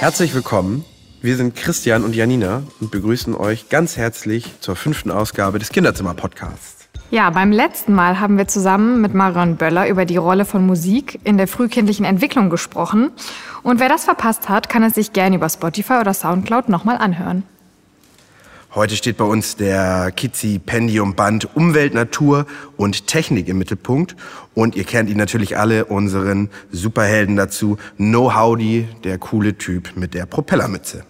Herzlich willkommen. Wir sind Christian und Janina und begrüßen euch ganz herzlich zur fünften Ausgabe des Kinderzimmer-Podcasts. Ja, beim letzten Mal haben wir zusammen mit Marion Böller über die Rolle von Musik in der frühkindlichen Entwicklung gesprochen. Und wer das verpasst hat, kann es sich gerne über Spotify oder Soundcloud nochmal anhören. Heute steht bei uns der Kitzi Pendium Band Umwelt, Natur und Technik im Mittelpunkt. Und ihr kennt ihn natürlich alle, unseren Superhelden dazu. No Howdy, der coole Typ mit der Propellermütze.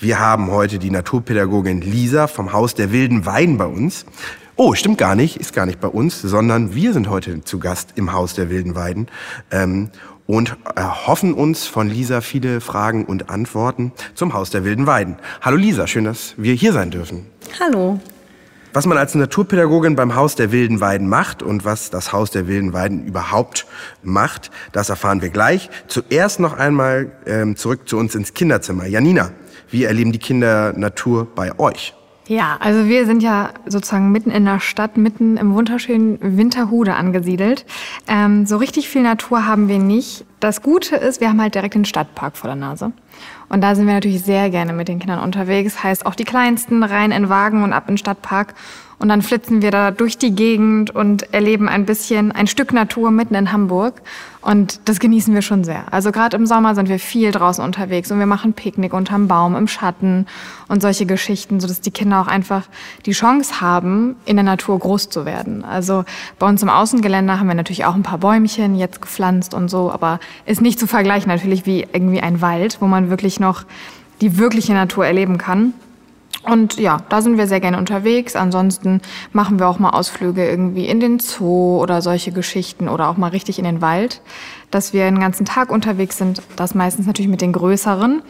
Wir haben heute die Naturpädagogin Lisa vom Haus der wilden Weiden bei uns. Oh, stimmt gar nicht, ist gar nicht bei uns, sondern wir sind heute zu Gast im Haus der wilden Weiden. Ähm, und erhoffen uns von Lisa viele Fragen und Antworten zum Haus der wilden Weiden. Hallo Lisa, schön, dass wir hier sein dürfen. Hallo. Was man als Naturpädagogin beim Haus der wilden Weiden macht und was das Haus der wilden Weiden überhaupt macht, das erfahren wir gleich. Zuerst noch einmal ähm, zurück zu uns ins Kinderzimmer. Janina, wie erleben die Kinder Natur bei euch? Ja, also wir sind ja sozusagen mitten in der Stadt, mitten im wunderschönen Winterhude angesiedelt. Ähm, so richtig viel Natur haben wir nicht. Das Gute ist, wir haben halt direkt den Stadtpark vor der Nase. Und da sind wir natürlich sehr gerne mit den Kindern unterwegs. Heißt auch die Kleinsten rein in Wagen und ab in den Stadtpark. Und dann flitzen wir da durch die Gegend und erleben ein bisschen ein Stück Natur mitten in Hamburg. Und das genießen wir schon sehr. Also gerade im Sommer sind wir viel draußen unterwegs und wir machen Picknick unterm Baum im Schatten und solche Geschichten, sodass die Kinder auch einfach die Chance haben, in der Natur groß zu werden. Also bei uns im Außengelände haben wir natürlich auch ein paar Bäumchen jetzt gepflanzt und so, aber ist nicht zu vergleichen natürlich wie irgendwie ein Wald, wo man wirklich noch die wirkliche Natur erleben kann. Und ja, da sind wir sehr gerne unterwegs. Ansonsten machen wir auch mal Ausflüge irgendwie in den Zoo oder solche Geschichten oder auch mal richtig in den Wald, dass wir den ganzen Tag unterwegs sind. Das meistens natürlich mit den größeren.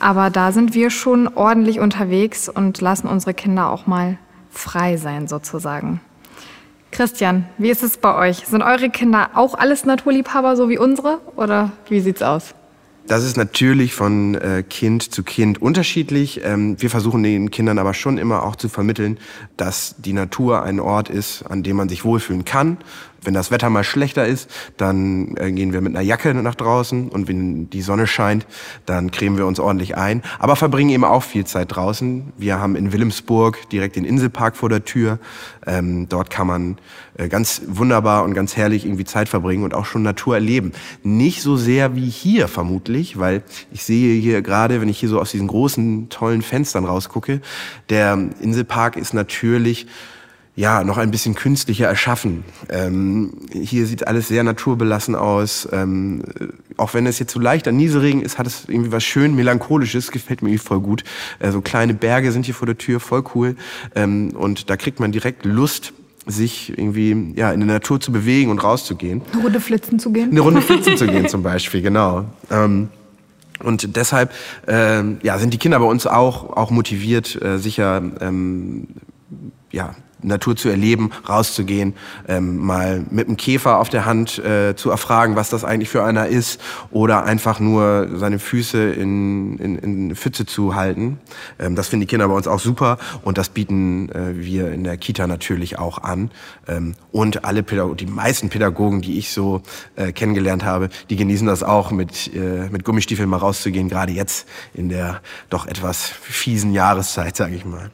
Aber da sind wir schon ordentlich unterwegs und lassen unsere Kinder auch mal frei sein sozusagen. Christian, wie ist es bei euch? Sind eure Kinder auch alles Naturliebhaber, so wie unsere? Oder wie sieht's aus? Das ist natürlich von äh, Kind zu Kind unterschiedlich. Ähm, wir versuchen den Kindern aber schon immer auch zu vermitteln, dass die Natur ein Ort ist, an dem man sich wohlfühlen kann, wenn das Wetter mal schlechter ist, dann äh, gehen wir mit einer Jacke nach draußen und wenn die Sonne scheint, dann cremen wir uns ordentlich ein. Aber verbringen eben auch viel Zeit draußen. Wir haben in Wilhelmsburg direkt den Inselpark vor der Tür. Ähm, dort kann man äh, ganz wunderbar und ganz herrlich irgendwie Zeit verbringen und auch schon Natur erleben. Nicht so sehr wie hier vermutlich, weil ich sehe hier gerade, wenn ich hier so aus diesen großen, tollen Fenstern rausgucke, der Inselpark ist natürlich ja, noch ein bisschen künstlicher erschaffen. Ähm, hier sieht alles sehr naturbelassen aus. Ähm, auch wenn es jetzt so leichter Nieselregen ist, hat es irgendwie was schön melancholisches, gefällt mir irgendwie voll gut. Äh, so kleine Berge sind hier vor der Tür, voll cool. Ähm, und da kriegt man direkt Lust, sich irgendwie ja in der Natur zu bewegen und rauszugehen. Eine Runde flitzen zu gehen. Eine Runde flitzen zu gehen zum Beispiel, genau. Ähm, und deshalb äh, ja, sind die Kinder bei uns auch, auch motiviert, äh, sicher ähm, ja, Natur zu erleben, rauszugehen, ähm, mal mit einem Käfer auf der Hand äh, zu erfragen, was das eigentlich für einer ist, oder einfach nur seine Füße in, in, in Pfütze zu halten. Ähm, das finden die Kinder bei uns auch super und das bieten äh, wir in der Kita natürlich auch an. Ähm, und alle Pädagogen, die meisten Pädagogen, die ich so äh, kennengelernt habe, die genießen das auch, mit, äh, mit Gummistiefeln mal rauszugehen, gerade jetzt in der doch etwas fiesen Jahreszeit, sage ich mal.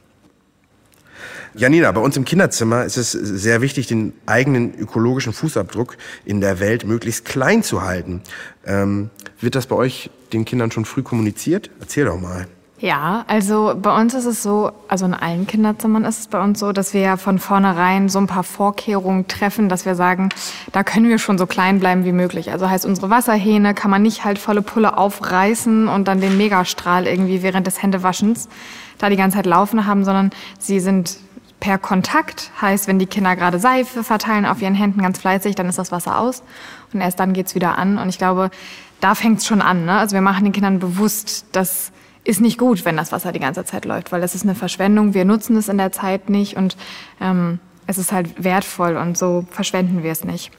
Janina, bei uns im Kinderzimmer ist es sehr wichtig, den eigenen ökologischen Fußabdruck in der Welt möglichst klein zu halten. Ähm, wird das bei euch den Kindern schon früh kommuniziert? Erzähl doch mal. Ja, also bei uns ist es so, also in allen Kinderzimmern ist es bei uns so, dass wir ja von vornherein so ein paar Vorkehrungen treffen, dass wir sagen, da können wir schon so klein bleiben wie möglich. Also heißt, unsere Wasserhähne kann man nicht halt volle Pulle aufreißen und dann den Megastrahl irgendwie während des Händewaschens da die ganze Zeit laufen haben, sondern sie sind per Kontakt. Heißt, wenn die Kinder gerade Seife verteilen auf ihren Händen ganz fleißig, dann ist das Wasser aus und erst dann geht's wieder an. Und ich glaube, da fängt's schon an. Ne? Also wir machen den Kindern bewusst, das ist nicht gut, wenn das Wasser die ganze Zeit läuft, weil das ist eine Verschwendung. Wir nutzen es in der Zeit nicht und ähm, es ist halt wertvoll und so verschwenden wir es nicht.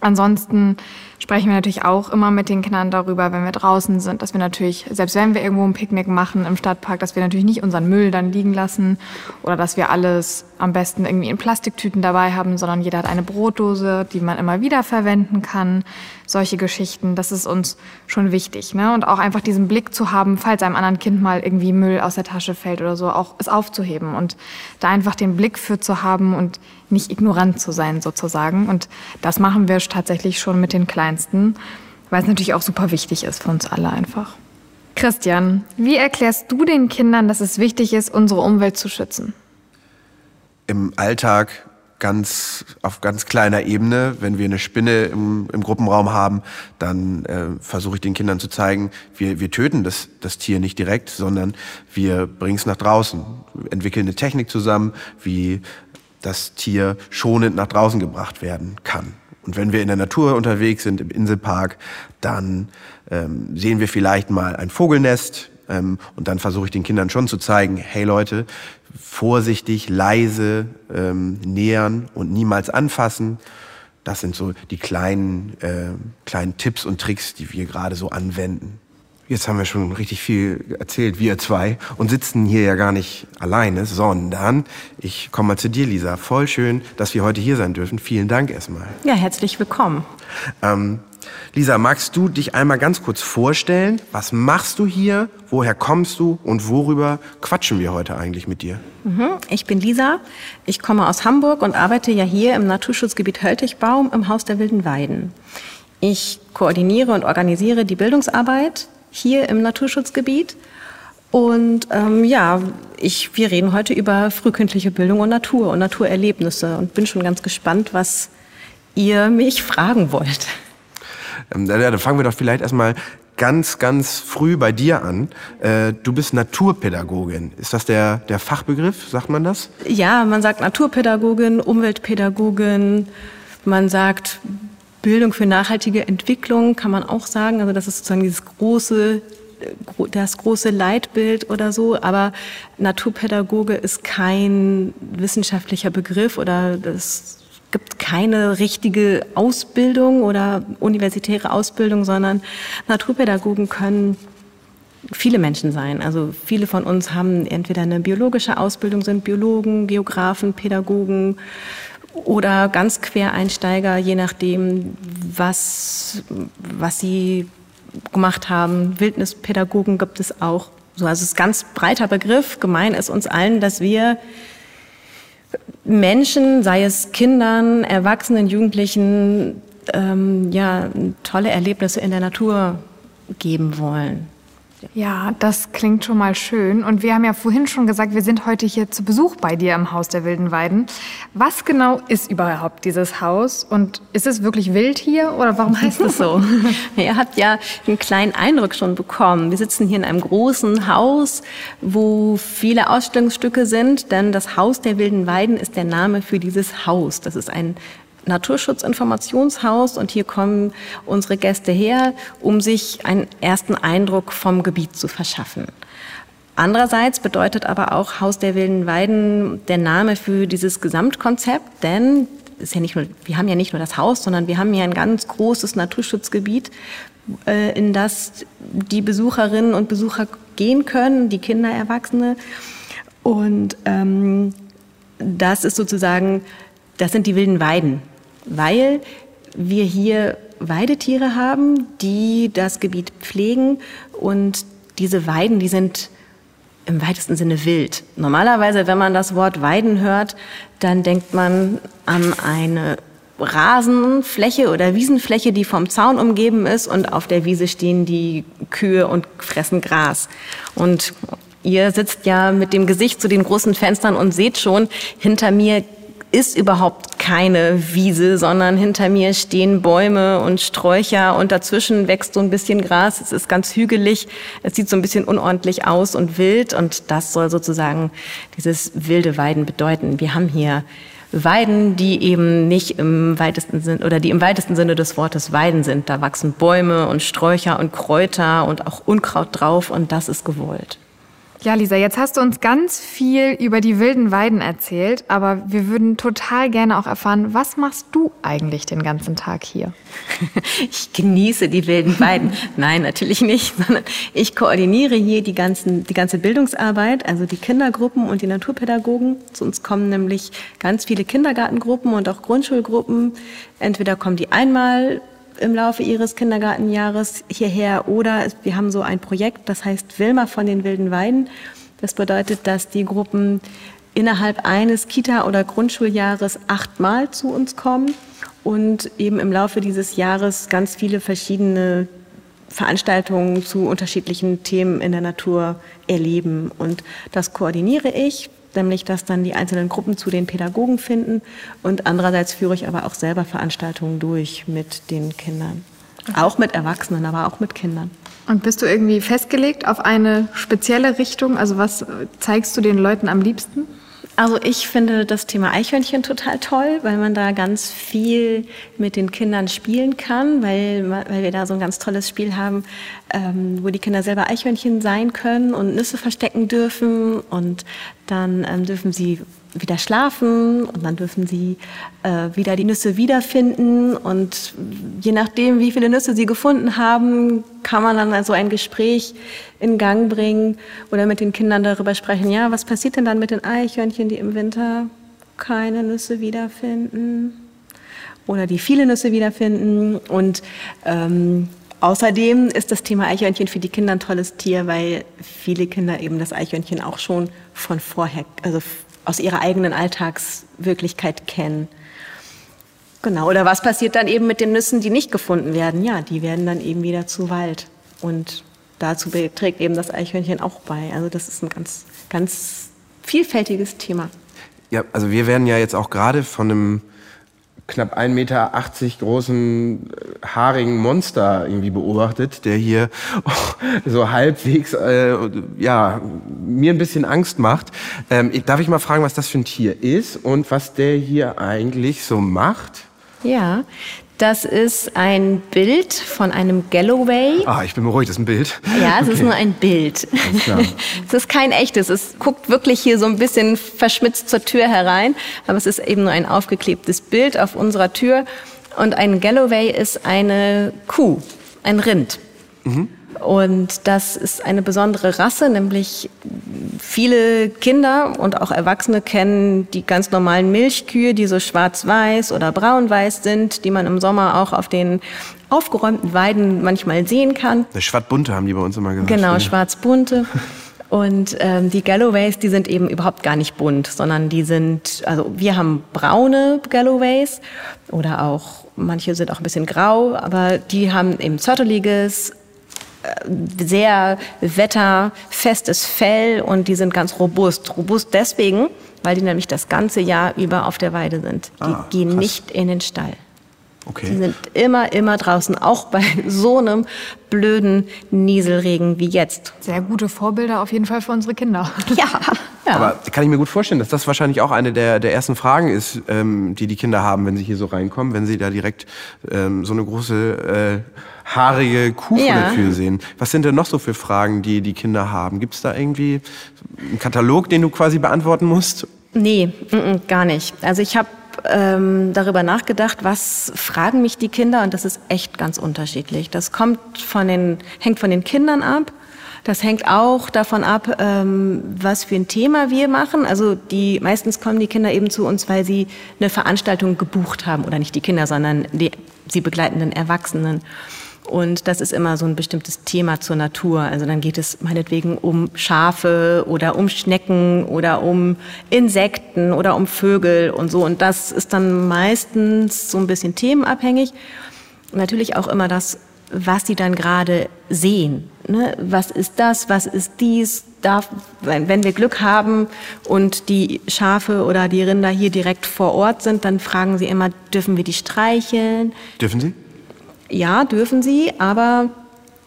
Ansonsten sprechen wir natürlich auch immer mit den Kindern darüber, wenn wir draußen sind, dass wir natürlich, selbst wenn wir irgendwo ein Picknick machen im Stadtpark, dass wir natürlich nicht unseren Müll dann liegen lassen oder dass wir alles am besten irgendwie in Plastiktüten dabei haben, sondern jeder hat eine Brotdose, die man immer wieder verwenden kann. Solche Geschichten, das ist uns schon wichtig. Ne? Und auch einfach diesen Blick zu haben, falls einem anderen Kind mal irgendwie Müll aus der Tasche fällt oder so, auch es aufzuheben und da einfach den Blick für zu haben und nicht ignorant zu sein sozusagen. Und das machen wir tatsächlich schon mit den Kleinsten, weil es natürlich auch super wichtig ist für uns alle einfach. Christian, wie erklärst du den Kindern, dass es wichtig ist, unsere Umwelt zu schützen? Im Alltag ganz auf ganz kleiner Ebene, wenn wir eine Spinne im, im Gruppenraum haben, dann äh, versuche ich den Kindern zu zeigen, wir, wir töten das, das Tier nicht direkt, sondern wir bringen es nach draußen, entwickeln eine Technik zusammen, wie das Tier schonend nach draußen gebracht werden kann. Und wenn wir in der Natur unterwegs sind, im Inselpark, dann ähm, sehen wir vielleicht mal ein Vogelnest. Ähm, und dann versuche ich den Kindern schon zu zeigen, hey Leute, vorsichtig, leise ähm, nähern und niemals anfassen. Das sind so die kleinen, äh, kleinen Tipps und Tricks, die wir gerade so anwenden. Jetzt haben wir schon richtig viel erzählt, wir zwei, und sitzen hier ja gar nicht alleine, sondern ich komme mal zu dir, Lisa. Voll schön, dass wir heute hier sein dürfen. Vielen Dank erstmal. Ja, herzlich willkommen. Ähm, Lisa, magst du dich einmal ganz kurz vorstellen? Was machst du hier? Woher kommst du? Und worüber quatschen wir heute eigentlich mit dir? Mhm, ich bin Lisa. Ich komme aus Hamburg und arbeite ja hier im Naturschutzgebiet Höltigbaum im Haus der Wilden Weiden. Ich koordiniere und organisiere die Bildungsarbeit hier im Naturschutzgebiet. Und ähm, ja, ich, wir reden heute über frühkindliche Bildung und Natur und Naturerlebnisse und bin schon ganz gespannt, was ihr mich fragen wollt. Ähm, dann fangen wir doch vielleicht erstmal ganz, ganz früh bei dir an. Äh, du bist Naturpädagogin. Ist das der, der Fachbegriff, sagt man das? Ja, man sagt Naturpädagogin, Umweltpädagogin, man sagt Bildung für nachhaltige Entwicklung kann man auch sagen. Also das ist sozusagen dieses große, das große Leitbild oder so. Aber Naturpädagoge ist kein wissenschaftlicher Begriff oder das gibt keine richtige Ausbildung oder universitäre Ausbildung, sondern Naturpädagogen können viele Menschen sein. Also viele von uns haben entweder eine biologische Ausbildung, sind Biologen, Geografen, Pädagogen, oder ganz Quereinsteiger, je nachdem, was, was sie gemacht haben. Wildnispädagogen gibt es auch. So, also es ist ganz breiter Begriff. Gemein ist uns allen, dass wir Menschen, sei es Kindern, Erwachsenen, Jugendlichen, ähm, ja, tolle Erlebnisse in der Natur geben wollen. Ja, das klingt schon mal schön. Und wir haben ja vorhin schon gesagt, wir sind heute hier zu Besuch bei dir im Haus der Wilden Weiden. Was genau ist überhaupt dieses Haus? Und ist es wirklich wild hier oder warum heißt es so? Ihr habt ja einen kleinen Eindruck schon bekommen. Wir sitzen hier in einem großen Haus, wo viele Ausstellungsstücke sind, denn das Haus der Wilden Weiden ist der Name für dieses Haus. Das ist ein Naturschutzinformationshaus und hier kommen unsere Gäste her, um sich einen ersten Eindruck vom Gebiet zu verschaffen. Andererseits bedeutet aber auch Haus der wilden Weiden der Name für dieses Gesamtkonzept, denn ist ja nicht nur, wir haben ja nicht nur das Haus, sondern wir haben hier ein ganz großes Naturschutzgebiet, äh, in das die Besucherinnen und Besucher gehen können, die Kinder, Erwachsene. Und ähm, das ist sozusagen, das sind die wilden Weiden weil wir hier Weidetiere haben, die das Gebiet pflegen und diese Weiden, die sind im weitesten Sinne wild. Normalerweise, wenn man das Wort Weiden hört, dann denkt man an eine Rasenfläche oder Wiesenfläche, die vom Zaun umgeben ist und auf der Wiese stehen die Kühe und fressen Gras. Und ihr sitzt ja mit dem Gesicht zu den großen Fenstern und seht schon, hinter mir ist überhaupt keine Wiese, sondern hinter mir stehen Bäume und Sträucher und dazwischen wächst so ein bisschen Gras. Es ist ganz hügelig. Es sieht so ein bisschen unordentlich aus und wild und das soll sozusagen dieses wilde Weiden bedeuten. Wir haben hier Weiden, die eben nicht im weitesten Sinne oder die im weitesten Sinne des Wortes Weiden sind. Da wachsen Bäume und Sträucher und Kräuter und auch Unkraut drauf und das ist gewollt. Ja, Lisa, jetzt hast du uns ganz viel über die wilden Weiden erzählt, aber wir würden total gerne auch erfahren, was machst du eigentlich den ganzen Tag hier? Ich genieße die wilden Weiden. Nein, natürlich nicht, sondern ich koordiniere hier die, ganzen, die ganze Bildungsarbeit, also die Kindergruppen und die Naturpädagogen. Zu uns kommen nämlich ganz viele Kindergartengruppen und auch Grundschulgruppen. Entweder kommen die einmal im Laufe ihres Kindergartenjahres hierher oder wir haben so ein Projekt, das heißt Wilma von den wilden Weiden. Das bedeutet, dass die Gruppen innerhalb eines Kita- oder Grundschuljahres achtmal zu uns kommen und eben im Laufe dieses Jahres ganz viele verschiedene Veranstaltungen zu unterschiedlichen Themen in der Natur erleben. Und das koordiniere ich nämlich dass dann die einzelnen Gruppen zu den Pädagogen finden. Und andererseits führe ich aber auch selber Veranstaltungen durch mit den Kindern. Auch mit Erwachsenen, aber auch mit Kindern. Und bist du irgendwie festgelegt auf eine spezielle Richtung? Also was zeigst du den Leuten am liebsten? Also ich finde das Thema Eichhörnchen total toll, weil man da ganz viel mit den Kindern spielen kann, weil, weil wir da so ein ganz tolles Spiel haben, ähm, wo die Kinder selber Eichhörnchen sein können und Nüsse verstecken dürfen. Und dann ähm, dürfen sie wieder schlafen und dann dürfen sie äh, wieder die Nüsse wiederfinden. Und je nachdem, wie viele Nüsse sie gefunden haben, kann man dann also ein Gespräch in Gang bringen oder mit den Kindern darüber sprechen, ja, was passiert denn dann mit den Eichhörnchen, die im Winter keine Nüsse wiederfinden oder die viele Nüsse wiederfinden? Und ähm, Außerdem ist das Thema Eichhörnchen für die Kinder ein tolles Tier, weil viele Kinder eben das Eichhörnchen auch schon von vorher, also aus ihrer eigenen Alltagswirklichkeit kennen. Genau, oder was passiert dann eben mit den Nüssen, die nicht gefunden werden? Ja, die werden dann eben wieder zu Wald. Und dazu trägt eben das Eichhörnchen auch bei. Also das ist ein ganz, ganz vielfältiges Thema. Ja, also wir werden ja jetzt auch gerade von einem knapp 1,80 Meter großen äh, haarigen Monster irgendwie beobachtet, der hier so halbwegs, äh, ja, mir ein bisschen Angst macht. Ähm, darf ich mal fragen, was das für ein Tier ist und was der hier eigentlich so macht? Ja, das ist ein Bild von einem Galloway. Ah, ich bin beruhigt, das ist ein Bild. Ja, es okay. ist nur ein Bild. es ist kein echtes. Es guckt wirklich hier so ein bisschen verschmitzt zur Tür herein. Aber es ist eben nur ein aufgeklebtes Bild auf unserer Tür. Und ein Galloway ist eine Kuh, ein Rind. Mhm. Und das ist eine besondere Rasse, nämlich viele Kinder und auch Erwachsene kennen die ganz normalen Milchkühe, die so schwarz-weiß oder braun-weiß sind, die man im Sommer auch auf den aufgeräumten Weiden manchmal sehen kann. Schwarz-bunte haben die bei uns immer gesagt. Genau, schwarz-bunte. Und ähm, die Galloways, die sind eben überhaupt gar nicht bunt, sondern die sind, also wir haben braune Galloways oder auch manche sind auch ein bisschen grau, aber die haben eben zotteliges, sehr wetterfestes Fell und die sind ganz robust. Robust deswegen, weil die nämlich das ganze Jahr über auf der Weide sind. Die ah, gehen krass. nicht in den Stall. Okay. Die sind immer, immer draußen, auch bei so einem blöden Nieselregen wie jetzt. Sehr gute Vorbilder auf jeden Fall für unsere Kinder. Ja. ja. Aber kann ich mir gut vorstellen, dass das wahrscheinlich auch eine der, der ersten Fragen ist, ähm, die die Kinder haben, wenn sie hier so reinkommen, wenn sie da direkt ähm, so eine große äh, haarige Kuh vor der Tür sehen. Was sind denn noch so für Fragen, die die Kinder haben? Gibt es da irgendwie einen Katalog, den du quasi beantworten musst? Nee, m -m, gar nicht. Also ich habe ähm, darüber nachgedacht, was fragen mich die Kinder und das ist echt ganz unterschiedlich. Das kommt von den, hängt von den Kindern ab. Das hängt auch davon ab, ähm, was für ein Thema wir machen. Also die meistens kommen die Kinder eben zu uns, weil sie eine Veranstaltung gebucht haben oder nicht die Kinder, sondern die sie begleitenden Erwachsenen. Und das ist immer so ein bestimmtes Thema zur Natur. Also dann geht es meinetwegen um Schafe oder um Schnecken oder um Insekten oder um Vögel und so. Und das ist dann meistens so ein bisschen themenabhängig. Natürlich auch immer das, was sie dann gerade sehen. Ne? Was ist das? Was ist dies? Darf, wenn wir Glück haben und die Schafe oder die Rinder hier direkt vor Ort sind, dann fragen sie immer, dürfen wir die streicheln? Dürfen sie? Ja, dürfen sie, aber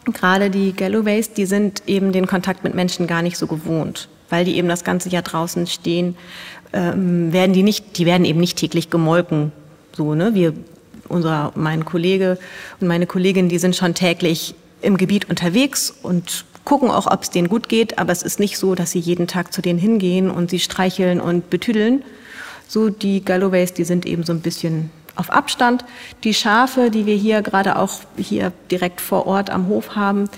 gerade die Galloways, die sind eben den Kontakt mit Menschen gar nicht so gewohnt, weil die eben das ganze Jahr draußen stehen, ähm, werden die nicht, die werden eben nicht täglich gemolken. So, ne? Wir, unser, mein Kollege und meine Kollegin, die sind schon täglich im Gebiet unterwegs und gucken auch, ob es denen gut geht, aber es ist nicht so, dass sie jeden Tag zu denen hingehen und sie streicheln und betüdeln. So die Galloways, die sind eben so ein bisschen auf Abstand. Die Schafe, die wir hier gerade auch hier direkt vor Ort am Hof haben,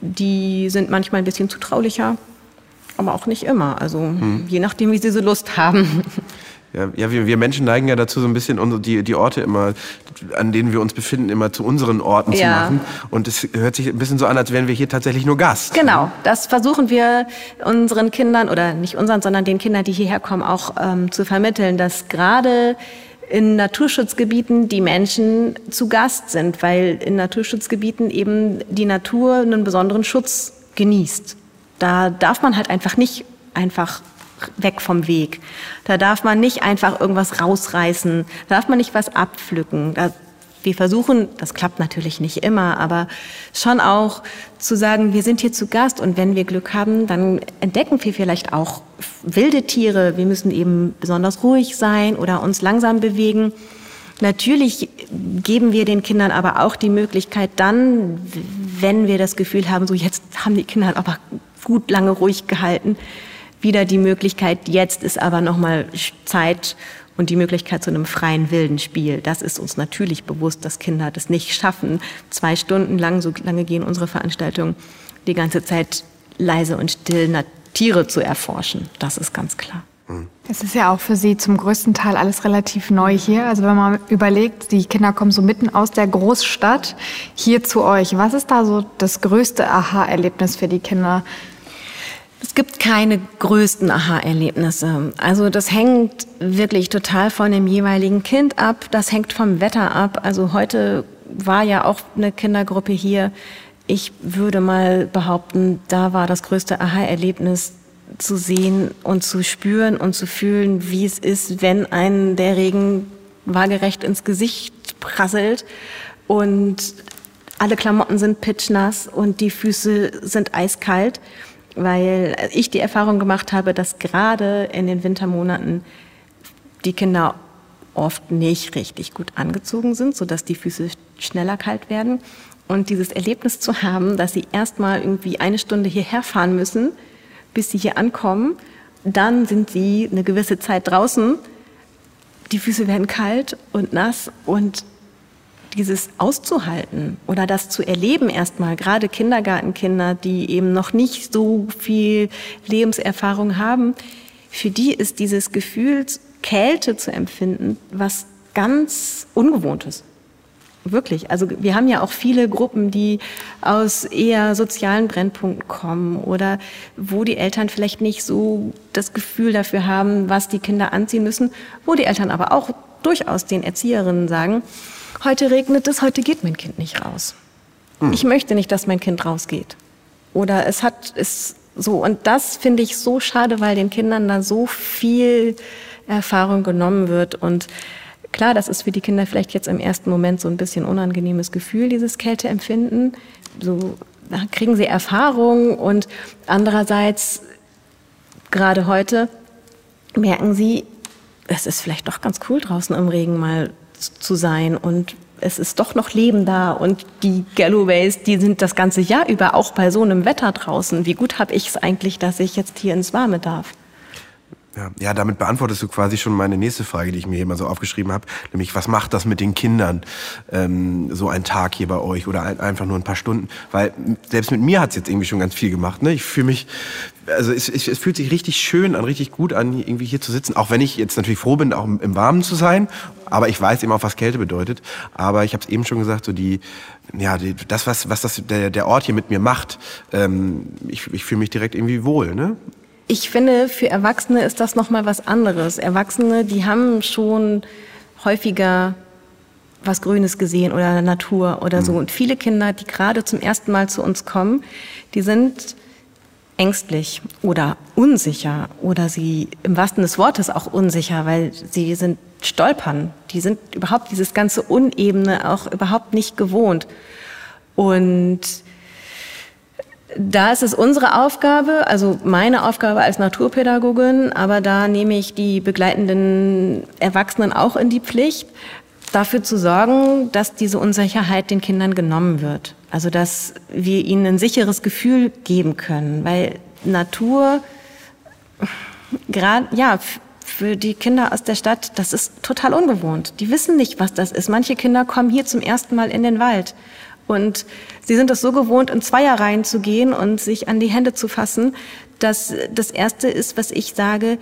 die sind manchmal ein bisschen zutraulicher, aber auch nicht immer. Also hm. je nachdem, wie sie so Lust haben. Ja, ja wir, wir Menschen neigen ja dazu, so ein bisschen unsere, die, die Orte immer, an denen wir uns befinden, immer zu unseren Orten ja. zu machen. Und es hört sich ein bisschen so an, als wären wir hier tatsächlich nur Gast. Genau, das versuchen wir unseren Kindern, oder nicht unseren, sondern den Kindern, die hierher kommen, auch ähm, zu vermitteln, dass gerade in Naturschutzgebieten die Menschen zu Gast sind, weil in Naturschutzgebieten eben die Natur einen besonderen Schutz genießt. Da darf man halt einfach nicht einfach weg vom Weg. Da darf man nicht einfach irgendwas rausreißen, da darf man nicht was abpflücken. Da, wir versuchen, das klappt natürlich nicht immer, aber schon auch zu sagen, wir sind hier zu Gast und wenn wir Glück haben, dann entdecken wir vielleicht auch wilde Tiere. Wir müssen eben besonders ruhig sein oder uns langsam bewegen. Natürlich geben wir den Kindern aber auch die Möglichkeit dann, wenn wir das Gefühl haben, so jetzt haben die Kinder aber gut lange ruhig gehalten, wieder die Möglichkeit, jetzt ist aber nochmal Zeit und die Möglichkeit zu einem freien, wilden Spiel. Das ist uns natürlich bewusst, dass Kinder das nicht schaffen. Zwei Stunden lang, so lange gehen unsere Veranstaltungen, die ganze Zeit leise und still Tiere zu erforschen. Das ist ganz klar. Es ist ja auch für Sie zum größten Teil alles relativ neu hier. Also wenn man überlegt, die Kinder kommen so mitten aus der Großstadt hier zu euch. Was ist da so das größte Aha-Erlebnis für die Kinder? Es gibt keine größten Aha-Erlebnisse. Also das hängt wirklich total von dem jeweiligen Kind ab. Das hängt vom Wetter ab. Also heute war ja auch eine Kindergruppe hier. Ich würde mal behaupten, da war das größte Aha-Erlebnis zu sehen und zu spüren und zu fühlen, wie es ist, wenn ein der Regen waagerecht ins Gesicht prasselt und alle Klamotten sind pitchnass und die Füße sind eiskalt weil ich die Erfahrung gemacht habe, dass gerade in den Wintermonaten die Kinder oft nicht richtig gut angezogen sind, sodass die Füße schneller kalt werden. Und dieses Erlebnis zu haben, dass sie erstmal irgendwie eine Stunde hierher fahren müssen, bis sie hier ankommen, dann sind sie eine gewisse Zeit draußen, die Füße werden kalt und nass und dieses auszuhalten oder das zu erleben erstmal, gerade Kindergartenkinder, die eben noch nicht so viel Lebenserfahrung haben, für die ist dieses Gefühl, Kälte zu empfinden, was ganz Ungewohntes. Wirklich. Also wir haben ja auch viele Gruppen, die aus eher sozialen Brennpunkten kommen oder wo die Eltern vielleicht nicht so das Gefühl dafür haben, was die Kinder anziehen müssen, wo die Eltern aber auch durchaus den Erzieherinnen sagen, heute regnet es, heute geht mein Kind nicht raus. Hm. Ich möchte nicht, dass mein Kind rausgeht. Oder es hat, es so. Und das finde ich so schade, weil den Kindern da so viel Erfahrung genommen wird. Und klar, das ist für die Kinder vielleicht jetzt im ersten Moment so ein bisschen unangenehmes Gefühl, dieses Kälteempfinden. So da kriegen sie Erfahrung und andererseits, gerade heute, merken sie, es ist vielleicht doch ganz cool draußen im Regen mal zu sein und es ist doch noch Leben da und die Galloways, die sind das ganze Jahr über auch bei so einem Wetter draußen. Wie gut habe ich es eigentlich, dass ich jetzt hier ins Warme darf? Ja, ja, damit beantwortest du quasi schon meine nächste Frage, die ich mir hier mal so aufgeschrieben habe, nämlich was macht das mit den Kindern, ähm, so ein Tag hier bei euch oder ein, einfach nur ein paar Stunden? Weil selbst mit mir hat's jetzt irgendwie schon ganz viel gemacht. Ne? Ich fühle mich, also es, es, es fühlt sich richtig schön an, richtig gut an, irgendwie hier zu sitzen, auch wenn ich jetzt natürlich froh bin, auch im Warmen zu sein, aber ich weiß eben auch, was Kälte bedeutet. Aber ich habe es eben schon gesagt, so die, ja, die, das, was, was das, der, der Ort hier mit mir macht, ähm, ich, ich fühle mich direkt irgendwie wohl. Ne? Ich finde, für Erwachsene ist das nochmal was anderes. Erwachsene, die haben schon häufiger was Grünes gesehen oder Natur oder so. Mhm. Und viele Kinder, die gerade zum ersten Mal zu uns kommen, die sind ängstlich oder unsicher oder sie im wahrsten des Wortes auch unsicher, weil sie sind stolpern. Die sind überhaupt dieses ganze Unebene auch überhaupt nicht gewohnt. Und da ist es unsere Aufgabe, also meine Aufgabe als Naturpädagogin, aber da nehme ich die begleitenden Erwachsenen auch in die Pflicht, dafür zu sorgen, dass diese Unsicherheit den Kindern genommen wird. Also dass wir ihnen ein sicheres Gefühl geben können, weil Natur gerade ja für die Kinder aus der Stadt, das ist total ungewohnt. Die wissen nicht, was das ist. Manche Kinder kommen hier zum ersten Mal in den Wald und sie sind es so gewohnt, in Zweierreihen zu gehen und sich an die Hände zu fassen, dass das erste ist, was ich sage,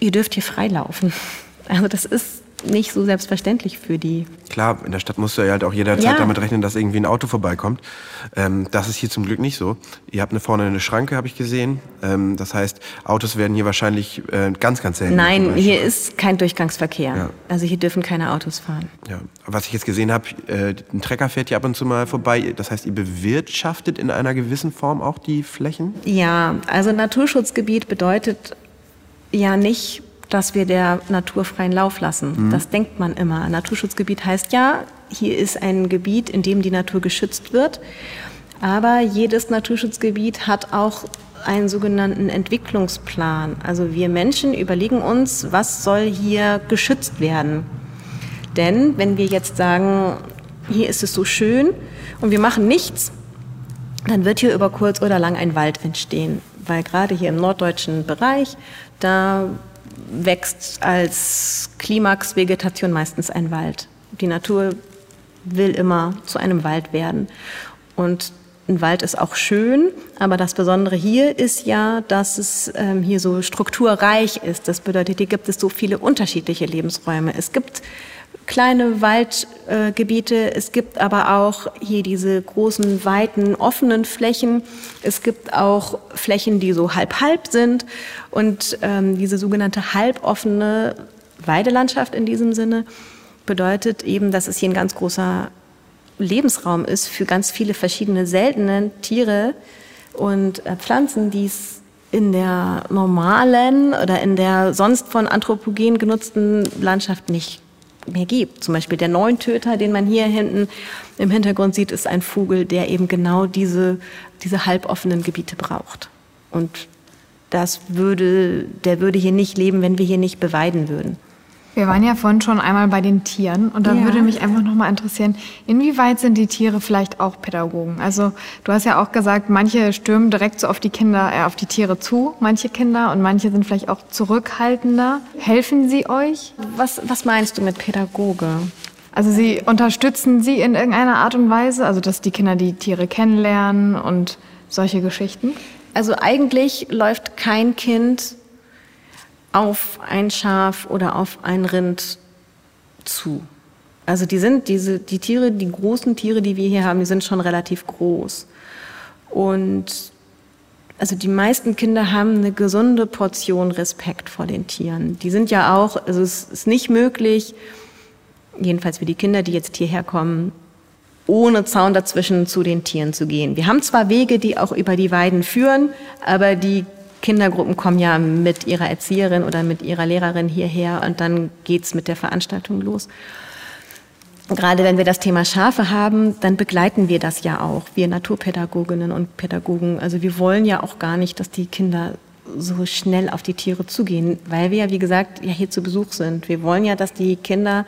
ihr dürft hier freilaufen. Also das ist nicht so selbstverständlich für die. Klar, in der Stadt musst du ja halt auch jederzeit ja. damit rechnen, dass irgendwie ein Auto vorbeikommt. Ähm, das ist hier zum Glück nicht so. Ihr habt eine vorne eine Schranke, habe ich gesehen. Ähm, das heißt, Autos werden hier wahrscheinlich äh, ganz, ganz selten. Nein, hier ist kein Durchgangsverkehr. Ja. Also hier dürfen keine Autos fahren. Ja. Was ich jetzt gesehen habe, äh, ein Trecker fährt hier ab und zu mal vorbei. Das heißt, ihr bewirtschaftet in einer gewissen Form auch die Flächen? Ja, also Naturschutzgebiet bedeutet ja nicht dass wir der Natur freien Lauf lassen. Mhm. Das denkt man immer. Naturschutzgebiet heißt ja, hier ist ein Gebiet, in dem die Natur geschützt wird. Aber jedes Naturschutzgebiet hat auch einen sogenannten Entwicklungsplan. Also wir Menschen überlegen uns, was soll hier geschützt werden. Denn wenn wir jetzt sagen, hier ist es so schön und wir machen nichts, dann wird hier über kurz oder lang ein Wald entstehen. Weil gerade hier im norddeutschen Bereich, da wächst als Klimaxvegetation meistens ein Wald. Die Natur will immer zu einem Wald werden. Und ein Wald ist auch schön, aber das Besondere hier ist ja, dass es ähm, hier so strukturreich ist. Das bedeutet, hier gibt es so viele unterschiedliche Lebensräume. Es gibt kleine Waldgebiete. es gibt aber auch hier diese großen, weiten, offenen Flächen. Es gibt auch Flächen, die so halb-halb sind. Und ähm, diese sogenannte halboffene Weidelandschaft in diesem Sinne bedeutet eben, dass es hier ein ganz großer Lebensraum ist für ganz viele verschiedene seltene Tiere und äh, Pflanzen, die es in der normalen oder in der sonst von Anthropogen genutzten Landschaft nicht mehr gibt. Zum Beispiel der Neuntöter, den man hier hinten im Hintergrund sieht, ist ein Vogel, der eben genau diese, diese halboffenen Gebiete braucht. Und das würde, der würde hier nicht leben, wenn wir hier nicht beweiden würden. Wir waren ja vorhin schon einmal bei den Tieren und da ja. würde mich einfach noch mal interessieren, inwieweit sind die Tiere vielleicht auch Pädagogen? Also du hast ja auch gesagt, manche stürmen direkt so auf die Kinder, äh, auf die Tiere zu, manche Kinder und manche sind vielleicht auch zurückhaltender. Helfen sie euch? Was, was meinst du mit Pädagoge? Also sie unterstützen sie in irgendeiner Art und Weise, also dass die Kinder die Tiere kennenlernen und solche Geschichten? Also eigentlich läuft kein Kind auf ein Schaf oder auf ein Rind zu. Also die sind diese die Tiere, die großen Tiere, die wir hier haben, die sind schon relativ groß. Und also die meisten Kinder haben eine gesunde Portion Respekt vor den Tieren. Die sind ja auch, also es ist nicht möglich, jedenfalls für die Kinder, die jetzt hierher kommen, ohne Zaun dazwischen zu den Tieren zu gehen. Wir haben zwar Wege, die auch über die Weiden führen, aber die Kindergruppen kommen ja mit ihrer Erzieherin oder mit ihrer Lehrerin hierher und dann geht's mit der Veranstaltung los. Gerade wenn wir das Thema Schafe haben, dann begleiten wir das ja auch, wir Naturpädagoginnen und Pädagogen. Also wir wollen ja auch gar nicht, dass die Kinder so schnell auf die Tiere zugehen, weil wir ja, wie gesagt, ja hier zu Besuch sind. Wir wollen ja, dass die Kinder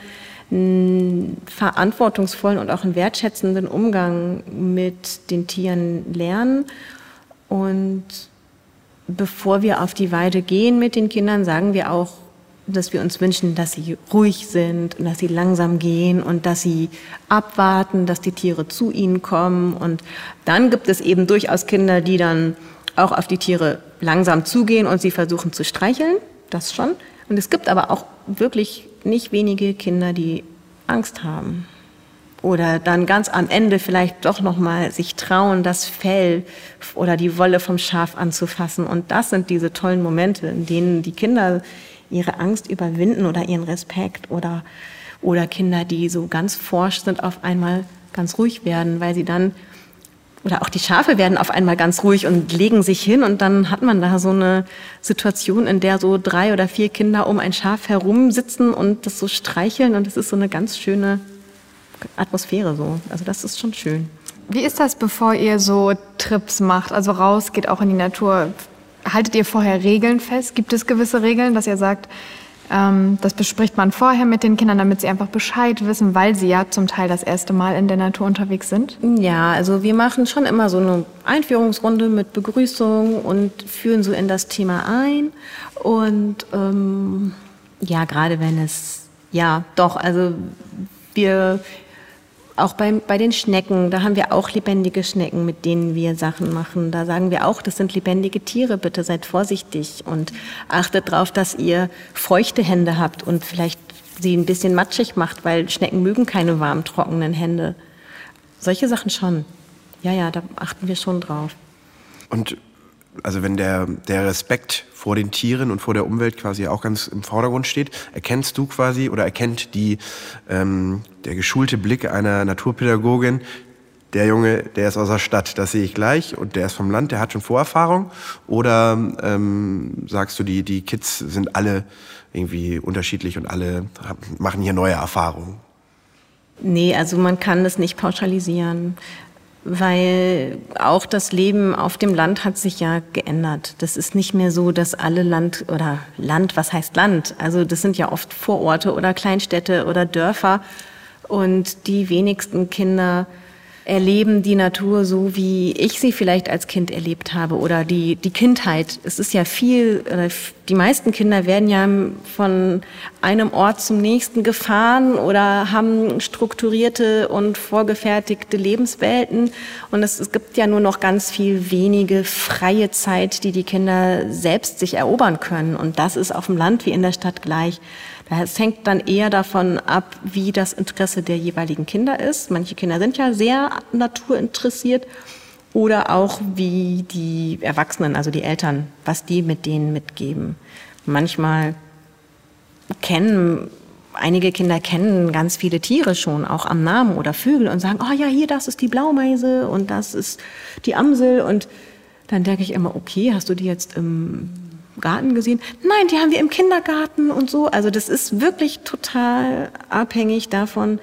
einen verantwortungsvollen und auch einen wertschätzenden Umgang mit den Tieren lernen und bevor wir auf die Weide gehen mit den Kindern, sagen wir auch, dass wir uns wünschen, dass sie ruhig sind und dass sie langsam gehen und dass sie abwarten, dass die Tiere zu ihnen kommen. Und dann gibt es eben durchaus Kinder, die dann auch auf die Tiere langsam zugehen und sie versuchen zu streicheln. Das schon. Und es gibt aber auch wirklich nicht wenige Kinder, die Angst haben oder dann ganz am Ende vielleicht doch noch mal sich trauen, das Fell oder die Wolle vom Schaf anzufassen. Und das sind diese tollen Momente, in denen die Kinder ihre Angst überwinden oder ihren Respekt oder oder Kinder, die so ganz forsch sind, auf einmal ganz ruhig werden, weil sie dann oder auch die Schafe werden auf einmal ganz ruhig und legen sich hin und dann hat man da so eine Situation, in der so drei oder vier Kinder um ein Schaf herum sitzen und das so streicheln und es ist so eine ganz schöne Atmosphäre so. Also das ist schon schön. Wie ist das, bevor ihr so Trips macht, also rausgeht auch in die Natur? Haltet ihr vorher Regeln fest? Gibt es gewisse Regeln, dass ihr sagt, Ähm, das bespricht man vorher mit den Kindern, damit sie einfach Bescheid wissen, weil sie ja zum Teil das erste Mal in der Natur unterwegs sind. Ja, also wir machen schon immer so eine Einführungsrunde mit Begrüßung und führen so in das Thema ein. Und ähm, ja, gerade wenn es, ja, doch, also wir auch bei, bei den Schnecken, da haben wir auch lebendige Schnecken, mit denen wir Sachen machen. Da sagen wir auch, das sind lebendige Tiere, bitte seid vorsichtig und achtet darauf, dass ihr feuchte Hände habt und vielleicht sie ein bisschen matschig macht, weil Schnecken mögen keine warm, trockenen Hände. Solche Sachen schon. Ja, ja, da achten wir schon drauf. Und also wenn der, der Respekt vor den Tieren und vor der Umwelt quasi auch ganz im Vordergrund steht, erkennst du quasi oder erkennt die, ähm, der geschulte Blick einer Naturpädagogin, der Junge, der ist aus der Stadt, das sehe ich gleich, und der ist vom Land, der hat schon Vorerfahrung? Oder ähm, sagst du, die, die Kids sind alle irgendwie unterschiedlich und alle machen hier neue Erfahrungen? Nee, also man kann das nicht pauschalisieren weil auch das Leben auf dem Land hat sich ja geändert. Das ist nicht mehr so, dass alle Land oder Land, was heißt Land? Also das sind ja oft Vororte oder Kleinstädte oder Dörfer und die wenigsten Kinder erleben die Natur so, wie ich sie vielleicht als Kind erlebt habe oder die, die Kindheit. Es ist ja viel, die meisten Kinder werden ja von einem Ort zum nächsten gefahren oder haben strukturierte und vorgefertigte Lebenswelten. Und es, es gibt ja nur noch ganz viel wenige freie Zeit, die die Kinder selbst sich erobern können. Und das ist auf dem Land wie in der Stadt gleich. Es hängt dann eher davon ab, wie das Interesse der jeweiligen Kinder ist. Manche Kinder sind ja sehr naturinteressiert oder auch wie die Erwachsenen, also die Eltern, was die mit denen mitgeben. Manchmal kennen einige Kinder kennen ganz viele Tiere schon, auch am Namen oder Vögel und sagen, oh ja, hier, das ist die Blaumeise und das ist die Amsel und dann denke ich immer, okay, hast du die jetzt im Garten gesehen? Nein, die haben wir im Kindergarten und so. Also das ist wirklich total abhängig davon,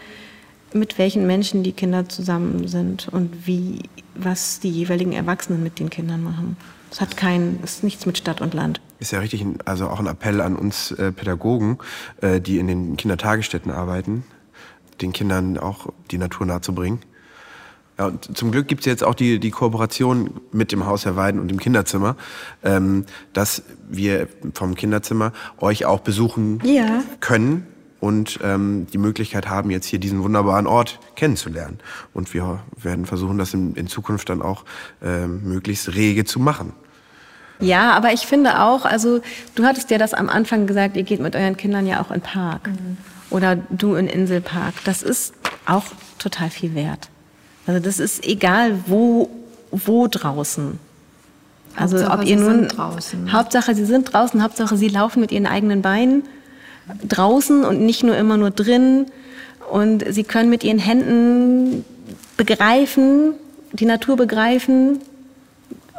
mit welchen Menschen die Kinder zusammen sind und wie, was die jeweiligen Erwachsenen mit den Kindern machen. Es hat kein, ist nichts mit Stadt und Land. Ist ja richtig, also auch ein Appell an uns äh, Pädagogen, äh, die in den Kindertagesstätten arbeiten, den Kindern auch die Natur nahezubringen. Ja, und zum Glück gibt es jetzt auch die, die Kooperation mit dem Haus der Weiden und dem Kinderzimmer, ähm, dass wir vom Kinderzimmer euch auch besuchen ja. können und ähm, die Möglichkeit haben, jetzt hier diesen wunderbaren Ort kennenzulernen. Und wir werden versuchen, das in, in Zukunft dann auch ähm, möglichst rege zu machen. Ja, aber ich finde auch, also du hattest ja das am Anfang gesagt, ihr geht mit euren Kindern ja auch in den Park mhm. oder du in Inselpark. Das ist auch total viel wert. Also das ist egal, wo, wo draußen. Also Hauptsache, ob ihr nun draußen. Hauptsache sie sind draußen, Hauptsache sie laufen mit ihren eigenen Beinen draußen und nicht nur immer nur drin und sie können mit ihren Händen begreifen, die Natur begreifen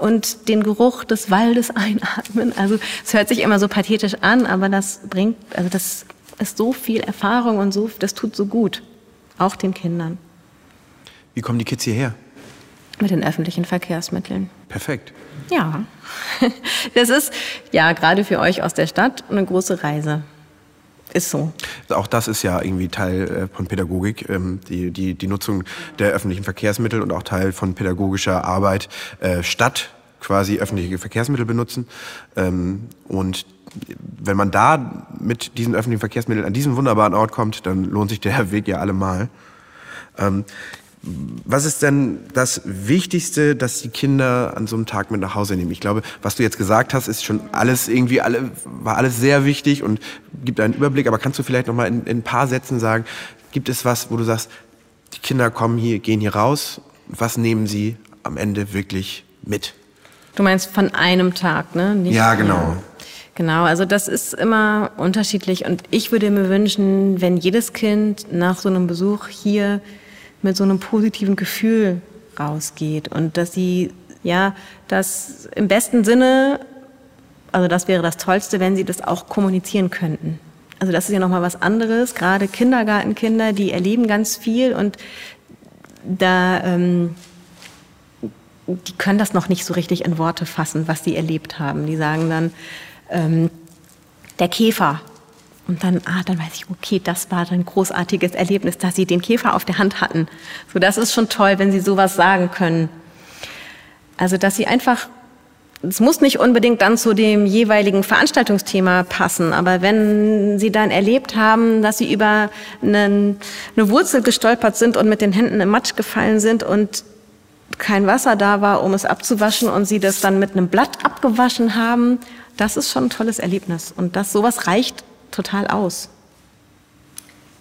und den Geruch des Waldes einatmen. Also es hört sich immer so pathetisch an, aber das bringt, also das ist so viel Erfahrung und so, das tut so gut, auch den Kindern. Wie kommen die Kids hierher? Mit den öffentlichen Verkehrsmitteln. Perfekt. Ja. Das ist ja gerade für euch aus der Stadt eine große Reise. Ist so. Auch das ist ja irgendwie Teil äh, von Pädagogik, ähm, die, die, die Nutzung der öffentlichen Verkehrsmittel und auch Teil von pädagogischer Arbeit äh, statt quasi öffentliche Verkehrsmittel benutzen. Ähm, und wenn man da mit diesen öffentlichen Verkehrsmitteln an diesen wunderbaren Ort kommt, dann lohnt sich der Weg ja allemal. Was ist denn das Wichtigste, dass die Kinder an so einem Tag mit nach Hause nehmen? Ich glaube, was du jetzt gesagt hast, ist schon alles irgendwie, alle, war alles sehr wichtig und gibt einen Überblick. Aber kannst du vielleicht noch mal in, in ein paar Sätzen sagen, gibt es was, wo du sagst, die Kinder kommen hier, gehen hier raus. Was nehmen sie am Ende wirklich mit? Du meinst von einem Tag, ne? Nicht ja, genau. Genau, also das ist immer unterschiedlich und ich würde mir wünschen, wenn jedes Kind nach so einem Besuch hier mit so einem positiven Gefühl rausgeht und dass sie ja das im besten Sinne, also das wäre das Tollste, wenn sie das auch kommunizieren könnten. Also das ist ja noch mal was anderes. Gerade Kindergartenkinder, die erleben ganz viel und da ähm, die können das noch nicht so richtig in Worte fassen, was sie erlebt haben. Die sagen dann ähm, der Käfer Und dann, ah, dann weiß ich, okay, das war ein großartiges Erlebnis, dass Sie den Käfer auf der Hand hatten. So, das ist schon toll, wenn Sie sowas sagen können. Also, dass Sie einfach, es muss nicht unbedingt dann zu dem jeweiligen Veranstaltungsthema passen, aber wenn Sie dann erlebt haben, dass Sie über einen, eine Wurzel gestolpert sind und mit den Händen im Matsch gefallen sind und kein Wasser da war, um es abzuwaschen und Sie das dann mit einem Blatt abgewaschen haben, das ist schon ein tolles Erlebnis. Und das, sowas reicht total aus.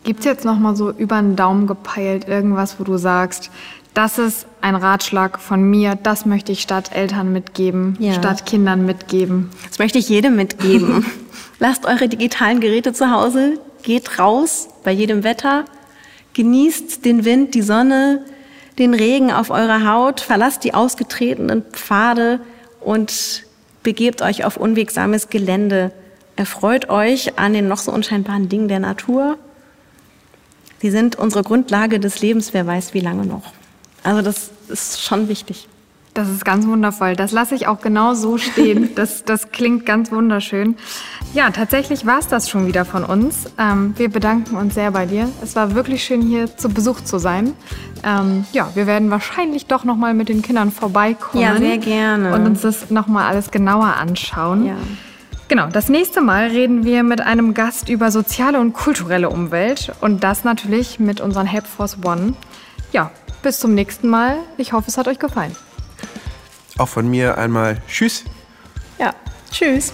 Gibt es jetzt noch mal so über den Daumen gepeilt irgendwas, wo du sagst, das ist ein Ratschlag von mir, das möchte ich Stadteltern mitgeben, ja. Stadtkindern mitgeben? Das möchte ich jedem mitgeben. Lasst eure digitalen Geräte zu Hause, geht raus bei jedem Wetter, genießt den Wind, die Sonne, den Regen auf eurer Haut, verlasst die ausgetretenen Pfade und begebt euch auf unwegsames Gelände. Erfreut euch an den noch so unscheinbaren Dingen der Natur. Sie sind unsere Grundlage des Lebens, wer weiß wie lange noch. Also das ist schon wichtig. Das ist ganz wundervoll. Das lasse ich auch genau so stehen. Das, das klingt ganz wunderschön. Ja, tatsächlich war es das schon wieder von uns. Ähm, wir bedanken uns sehr bei dir. Es war wirklich schön, hier zu Besuch zu sein. Ähm, ja, wir werden wahrscheinlich doch noch mal mit den Kindern vorbeikommen. Ja, sehr gerne. Und uns das noch mal alles genauer anschauen. Ja. Genau, das nächste Mal reden wir mit einem Gast über soziale und kulturelle Umwelt und das natürlich mit unseren Helpforce One. Ja, bis zum nächsten Mal. Ich hoffe, es hat euch gefallen. Auch von mir einmal Tschüss. Ja, Tschüss.